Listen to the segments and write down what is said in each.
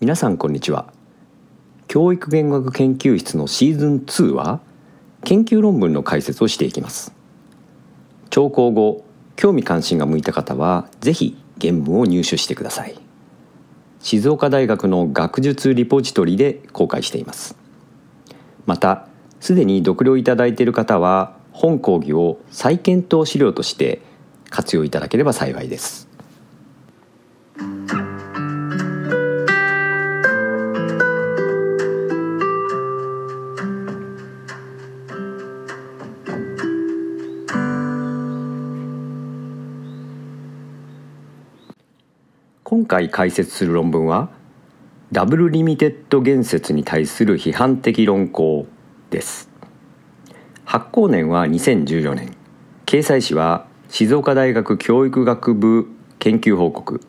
皆さんこんにちは。教育言語学研究室のシーズン2は研究論文の解説をしていきます。聴講後興味関心が向いた方はぜひ原文を入手してください。静岡大学の学術リポジトリで公開しています。またすでに読了いただいている方は本講義を再検討資料として活用いただければ幸いです。今回解説する論文はダブルリミテッド言説に対する批判的論考です。発行年は2014年。掲載誌は静岡大学教育学部研究報告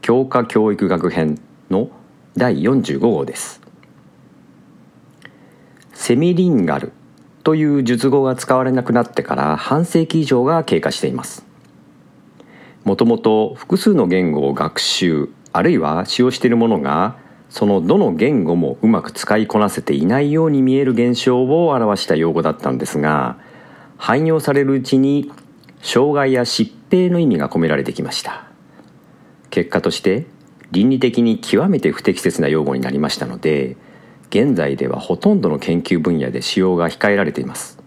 教科教育学編の第45号です。セミリンガルという術語が使われなくなってから半世紀以上が経過しています。もともと複数の言語を学習あるいは使用しているものがそのどの言語もうまく使いこなせていないように見える現象を表した用語だったんですが汎用されるうちに障害や疾病の意味が込められてきました。結果として倫理的に極めて不適切な用語になりましたので現在ではほとんどの研究分野で使用が控えられています。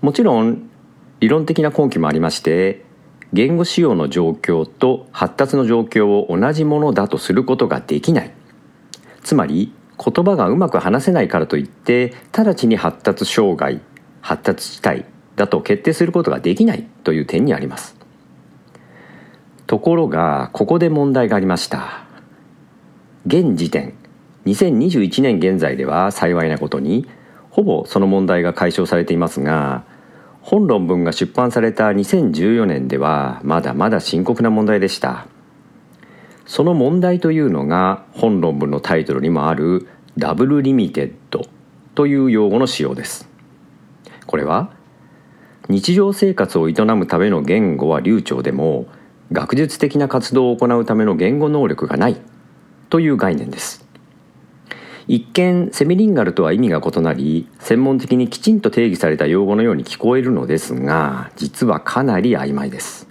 もちろん理論的な根拠もありまして言語使用の状況と発達の状況を同じものだとすることができない。つまり言葉がうまく話せないからといって直ちに発達障害発達地帯だと決定することができないという点にあります。ところがここで問題がありました。現時点2021年現在では幸いなことにほぼその問題が解消されていますが本論文が出版された2014年ではまだまだ深刻な問題でした。その問題というのが本論文のタイトルにもあるダブルリミテッドという用語の使用です。これは日常生活を営むための言語は流暢でも学術的な活動を行うための言語能力がないという概念です。一見セミリンガルとは意味が異なり専門的にきちんと定義された用語のように聞こえるのですが実はかなり曖昧です。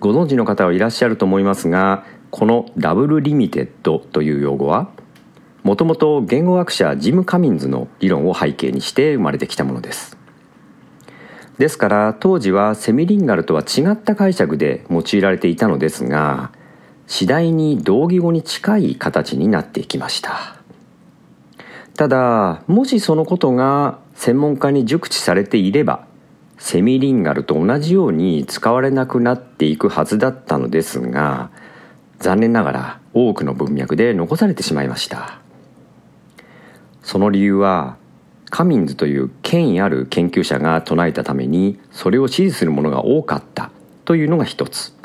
ご存知の方はいらっしゃると思いますがこのダブルリミテッドという用語はもともと言語学者ジム・カミンズの理論を背景にして生まれてきたものです。ですから当時はセミリンガルとは違った解釈で用いられていたのですが次第に同義語に近い形になっていきました。ただもしそのことが専門家に熟知されていればセミリンガルと同じように使われなくなっていくはずだったのですが残念ながら多くの文脈で残されてしまいました。その理由はカミンズという権威ある研究者が唱えたためにそれを支持する者が多かったというのが一つ。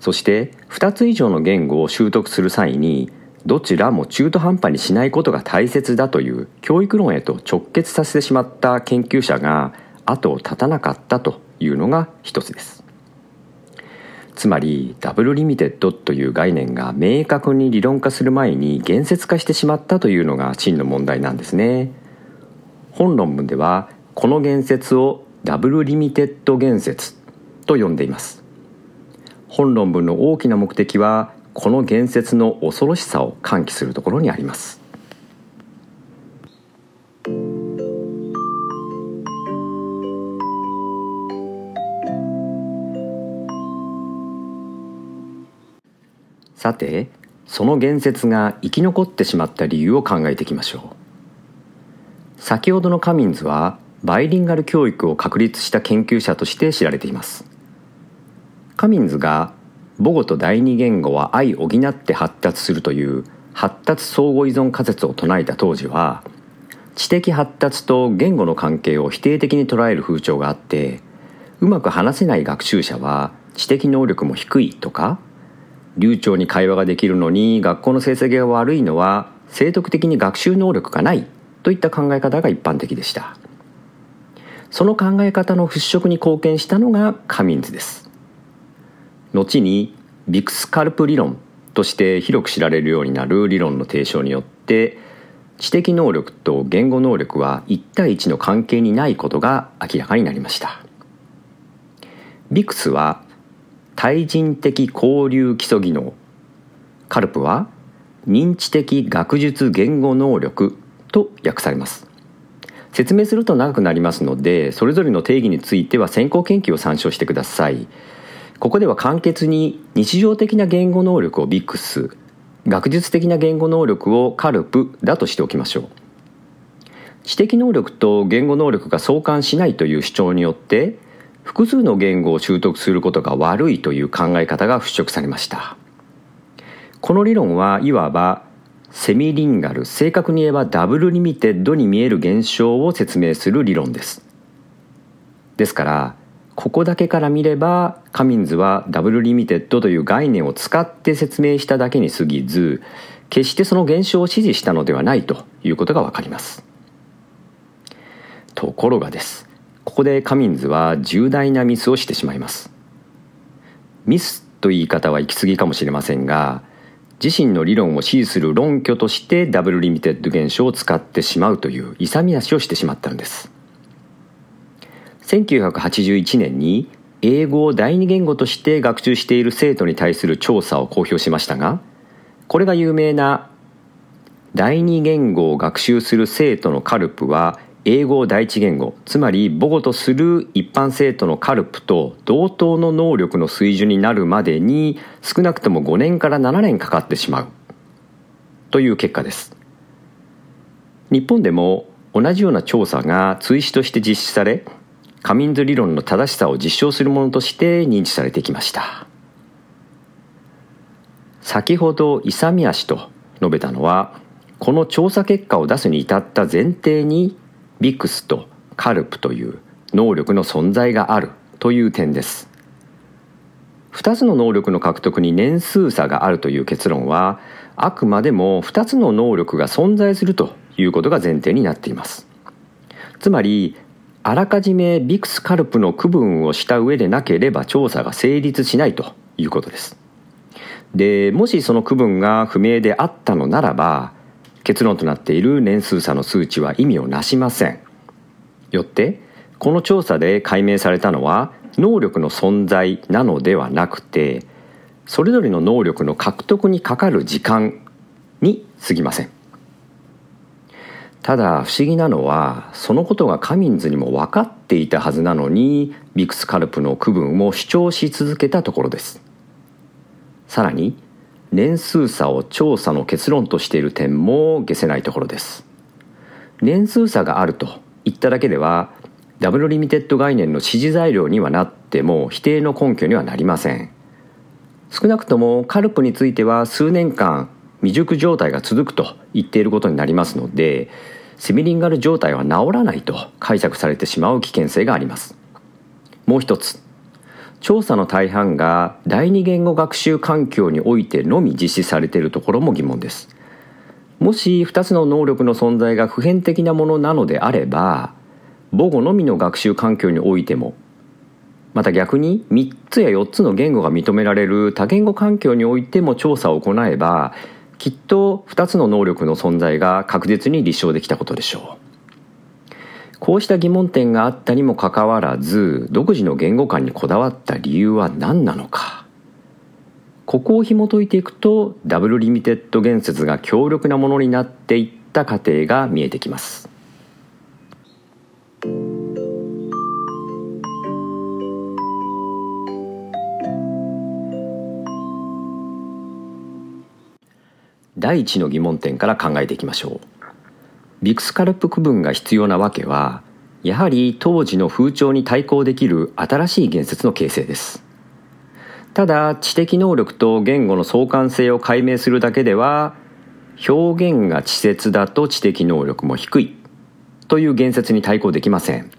そして2つ以上の言語を習得する際にどちらも中途半端にしないことが大切だという教育論へと直結させてしまった研究者が後を絶たなかったというのが一つです。つまりダブルリミテッドという概念が明確に理論化する前に言説化してしまったというのが真の問題なんですね。本論文ではこの言説をダブルリミテッド言説と呼んでいます。本論文の大きな目的はこの言説の恐ろしさを喚起するところにあります。さてその言説が生き残ってしまった理由を考えていきましょう。先ほどのカミンズはバイリンガル教育を確立した研究者として知られています。カミンズが母語と第二言語は相補って発達するという発達相互依存仮説を唱えた当時は知的発達と言語の関係を否定的に捉える風潮があってうまく話せない学習者は知的能力も低いとか流暢に会話ができるのに学校の成績が悪いのは生徳的に学習能力がないといった考え方が一般的でした。その考え方の払拭に貢献したのがカミンズです。後にビクスカルプ理論として広く知られるようになる理論の提唱によって知的能力と言語能力は1対1の関係にないことが明らかになりました。ビクスは対人的交流基礎技能カルプは認知的学術言語能力と訳されます。説明すると長くなりますのでそれぞれの定義については先行研究を参照してください。ここでは簡潔に日常的な言語能力をビックス学術的な言語能力をカルプだとしておきましょう。知的能力と言語能力が相関しないという主張によって複数の言語を習得することが悪いという考え方が払拭されました。この理論はいわばセミリンガル正確に言えばダブルリミテッドに見える現象を説明する理論です。ですからここだけから見ればカミンズはダブルリミテッドという概念を使って説明しただけに過ぎず決してその現象を支持したのではないということがわかります。ところがです。ここでカミンズは重大なミスをしてしまいます。ミスという言い方は行き過ぎかもしれませんが自身の理論を支持する論拠としてダブルリミテッド現象を使ってしまうという勇み足をしてしまったのです。1981年に英語を第二言語として学習している生徒に対する調査を公表しましたがこれが有名な第二言語を学習する生徒の CALP は英語を第一言語つまり母語とする一般生徒の CALP と同等の能力の水準になるまでに少なくとも5年から7年かかってしまう。という結果です。日本でも同じような調査が追試として実施されカミンズ理論の正しさを実証するものとして認知されてきました。先ほど勇み足と述べたのはこの調査結果を出すに至った前提にビクスとカルプという能力の存在があるという点です。2つの能力の獲得に年数差があるという結論はあくまでも2つの能力が存在するということが前提になっています。つまりあらかじめビクスカルプの区分をした上でなければ調査が成立しないということです。でもしその区分が不明であったのならば結論となっている年数差の数値は意味をなしません。よってこの調査で解明されたのは能力の存在なのではなくてそれぞれの能力の獲得にかかる時間に過ぎません。ただ不思議なのはそのことがカミンズにも分かっていたはずなのにビクスカルプの区分を主張し続けたところです。さらに年数差を調査の結論としている点も消せないところです。年数差があると言っただけではダブルリミテッド概念の支持材料にはなっても否定の根拠にはなりません。少なくとも CALP については数年間未熟状態が続くと言っていることになりますのでセミリンガル状態は治らないと解釈されてしまう危険性があります。もう一つ。調査の大半が第二言語学習環境においてのみ実施されているところも疑問です。もし2つの能力の存在が普遍的なものなのであれば母語のみの学習環境においてもまた逆に3つや4つの言語が認められる多言語環境においても調査を行えばきっと2つの能力の存在が確実に立証できたことでしょう。こうした疑問点があったにもかかわらず独自の言語観にこだわった理由は何なのか。ここを紐解いていくとダブルリミテッド言説が強力なものになっていった過程が見えてきます。第一の疑問点から考えていきましょう。 BICS CALP 区分が必要なわけはやはり当時の風潮に対抗できる新しい言説の形成です。ただ知的能力と言語の相関性を解明するだけでは表現が稚拙だと知的能力も低いという言説に対抗できません。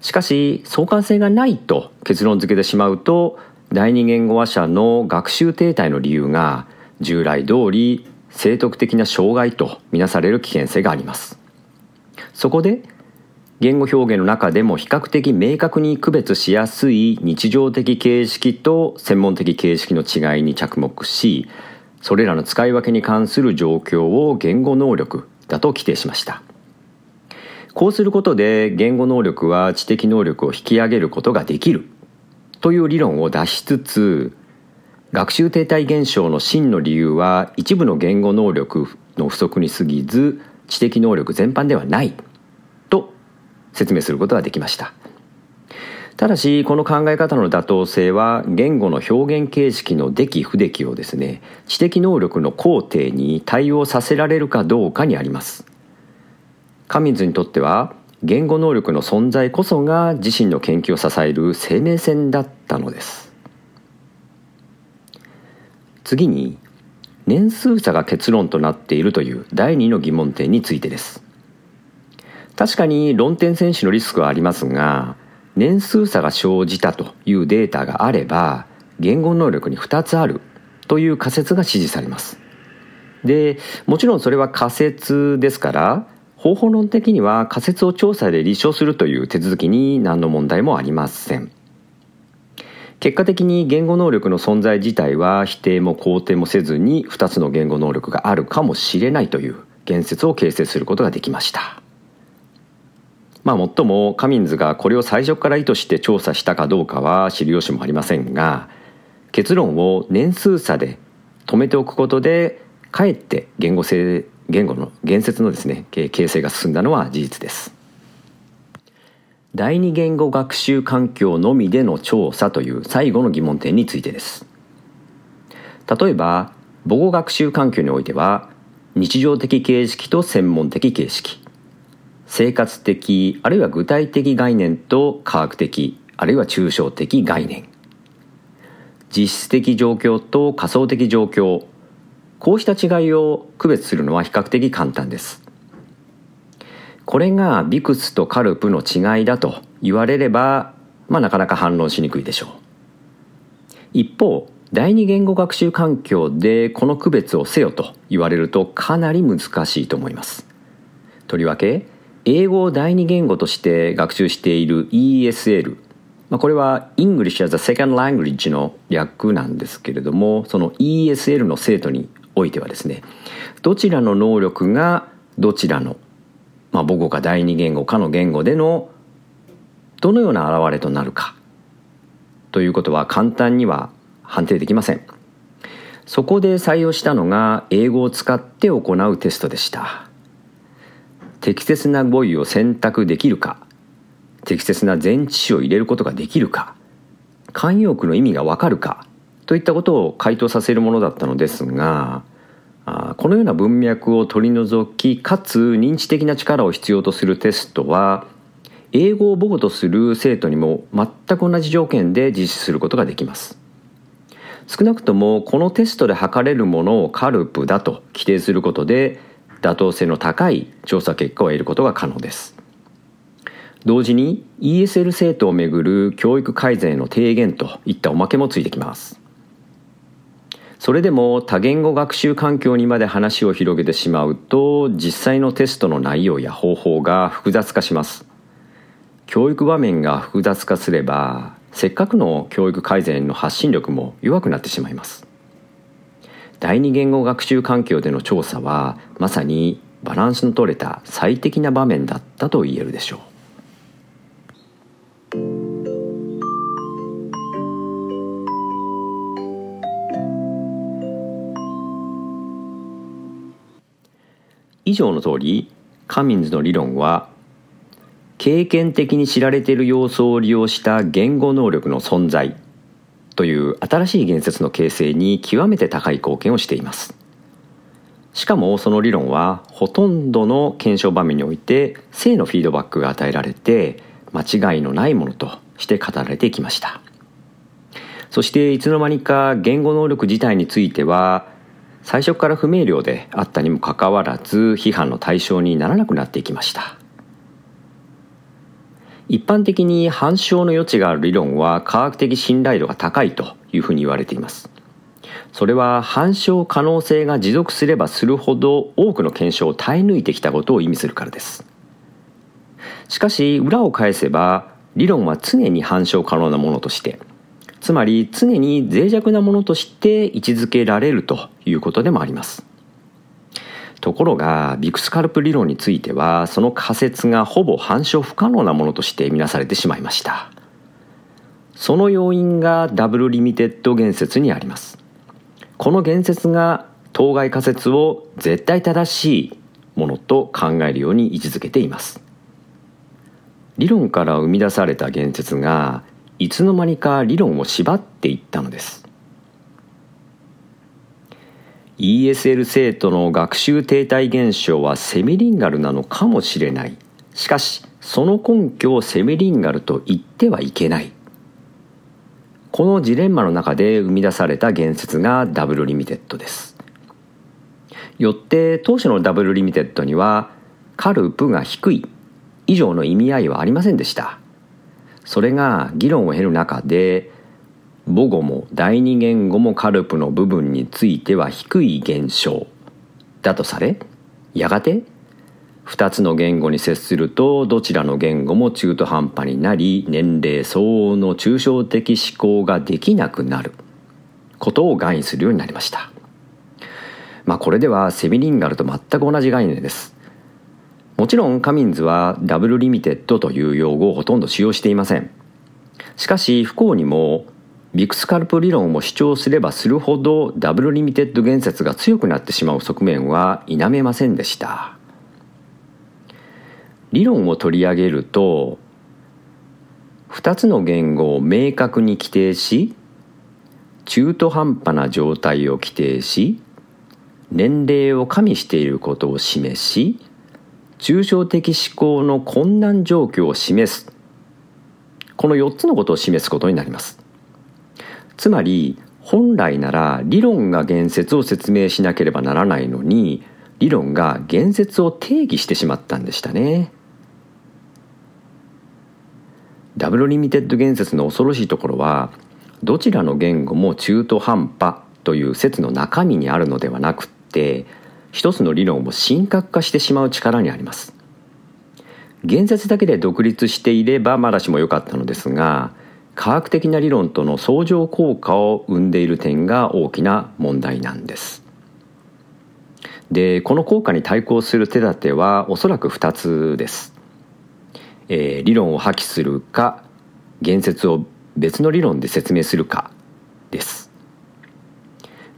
しかし相関性がないと結論付けてしまうと第二言語話者の学習停滞の理由が従来通り生徳的な障害とみなされる危険性があります。そこで言語表現の中でも比較的明確に区別しやすい日常的形式と専門的形式の違いに着目しそれらの使い分けに関する状況を言語能力だと規定しました。こうすることで言語能力は知的能力を引き上げることができるという理論を出しつつ学習停滞現象の真の理由は一部の言語能力の不足に過ぎず知的能力全般ではないと説明することができました。ただしこの考え方の妥当性は言語の表現形式の出来不出来をですね知的能力の工程に対応させられるかどうかにあります。カミンズにとっては言語能力の存在こそが自身の研究を支える生命線だったのです。次に年数差が結論となっているという第2の疑問点についてです。確かに論点選手のリスクはありますが年数差が生じたというデータがあれば言語能力に2つあるという仮説が支持されます。でもちろんそれは仮説ですから方法論的には仮説を調査で立証するという手続きに何の問題もありません。結果的に言語能力の存在自体は否定も肯定もせずに2つの言語能力があるかもしれないという言説を形成することができました。まあもっともカミンズがこれを最初から意図して調査したかどうかは知る由もありませんが結論を年数差で止めておくことでかえって言語性言語の言説のですね形成が進んだのは事実です。第二言語学習環境のみでの調査という最後の疑問点についてです。例えば母語学習環境においては日常的形式と専門的形式。生活的あるいは具体的概念と科学的あるいは抽象的概念。実質的状況と仮想的状況。こうした違いを区別するのは比較的簡単です。これがビクスとカルプの違いだと言われれば、まあ、なかなか反論しにくいでしょう。一方第二言語学習環境でこの区別をせよと言われるとかなり難しいと思います。とりわけ英語を第二言語として学習している ESL まあ、これは English as a Second Language の略なんですけれどもその ESL の生徒においてはですねどちらの能力がどちらのまあ、母語か第二言語かの言語でのどのような現れとなるか。ということは簡単には判定できません。そこで採用したのが英語を使って行うテストでした。適切な語彙を選択できるか適切な前置詞を入れることができるか慣用句の意味がわかるかといったことを回答させるものだったのですがこのような文脈を取り除きかつ認知的な力を必要とするテストは英語を母語とする生徒にも全く同じ条件で実施することができます。少なくともこのテストで測れるものをカルプだと規定することで妥当性の高い調査結果を得ることが可能です。同時に ESL 生徒をめぐる教育改善への提言といったおまけもついてきます。それでも多言語学習環境にまで話を広げてしまうと実際のテストの内容や方法が複雑化します。教育場面が複雑化すればせっかくの教育改善の発信力も弱くなってしまいます。第二言語学習環境での調査はまさにバランスの取れた最適な場面だったと言えるでしょう。以上の通りカミンズの理論は経験的に知られている要素を利用した言語能力の存在という新しい言説の形成に極めて高い貢献をしています。しかもその理論はほとんどの検証場面において正のフィードバックが与えられて間違いのないものとして語られてきました。そしていつの間にか言語能力自体については最初から不明瞭であったにもかかわらず批判の対象にならなくなっていきました。一般的に反証の余地がある理論は科学的信頼度が高いというふうに言われています。それは反証可能性が持続すればするほど多くの検証を耐え抜いてきたことを意味するからです。しかし裏を返せば理論は常に反証可能なものとしてつまり常に脆弱なものとして位置づけられるということでもあります。ところがビクスカルプ理論についてはその仮説がほぼ反証不可能なものとして見なされてしまいました。その要因がダブルリミテッド言説にあります。この言説が当該仮説を絶対正しいものと考えるように位置づけています。理論から生み出された言説がいつの間にか理論を縛っていったのです。ESL 生徒の学習停滞現象はセミリンガルなのかもしれない。しかしその根拠をセミリンガルと言ってはいけない。このジレンマの中で生み出された言説がダブルリミテッドです。よって当初のダブルリミテッドには CALP が低い。以上の意味合いはありませんでした。それが議論を経る中で母語も第二言語も CALP の部分については低い現象。だとされやがて2つの言語に接するとどちらの言語も中途半端になり年齢相応の抽象的思考ができなくなる。ことを概念するようになりました。まあこれではセミリンガルと全く同じ概念です。もちろんカミンズはダブルリミテッドという用語をほとんど使用していません。しかし不幸にも BICS CALP 理論を主張すればするほどダブルリミテッド言説が強くなってしまう側面は否めませんでした。理論を取り上げると2つの言語を明確に規定し中途半端な状態を規定し年齢を加味していることを示し抽象的思考の困難状況を示す。この4つのことを示すことになります。つまり本来なら理論が言説を説明しなければならないのに理論が言説を定義してしまったんでしたね。ダブルリミテッド言説の恐ろしいところはどちらの言語も中途半端という説の中身にあるのではなくって一つの理論を神格化してしまう力にあります。言説だけで独立していればまだしも良かったのですが科学的な理論との相乗効果を生んでいる点が大きな問題なんです。でこの効果に対抗する手立てはおそらく2つです、えー、理論を破棄するか言説を別の理論で説明するかです、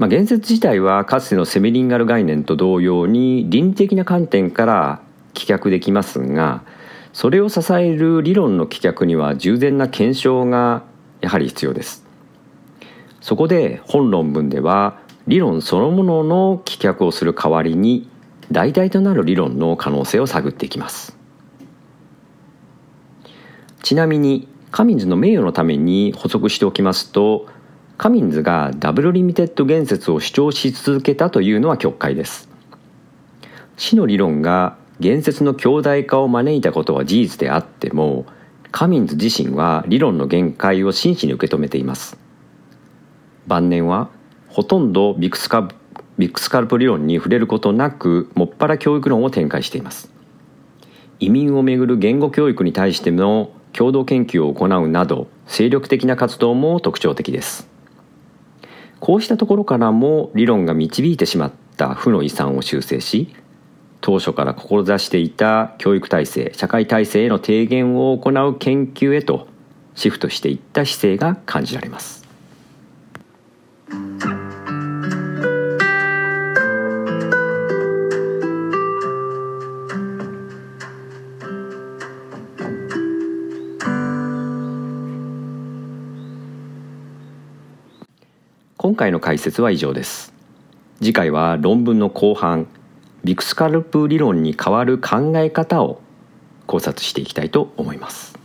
まあ、言説自体はかつてのセミリンガル概念と同様に倫理的な観点から棄却できますがそれを支える理論の棄却には十全な検証がやはり必要です。そこで本論文では理論そのものの棄却をする代わりに代替となる理論の可能性を探っていきます。ちなみにカミンズの名誉のために補足しておきますとカミンズがダブルリミテッド言説を主張し続けたというのは曲解です。死の理論が言説の強大化を招いたことは事実であってもカミンズ自身は理論の限界を真摯に受け止めています。晩年はほとんどビクスカビクスカルプ理論に触れることなくもっぱら教育論を展開しています。移民をめぐる言語教育に対しての共同研究を行うなど精力的な活動も特徴的です。こうしたところからも理論が導いてしまった負の遺産を修正し当初から志していた教育体制社会体制への提言を行う研究へとシフトしていった姿勢が感じられます。今回の解説は以上です。次回は論文の後半ビクスカルプ理論に代わる考え方を考察していきたいと思います。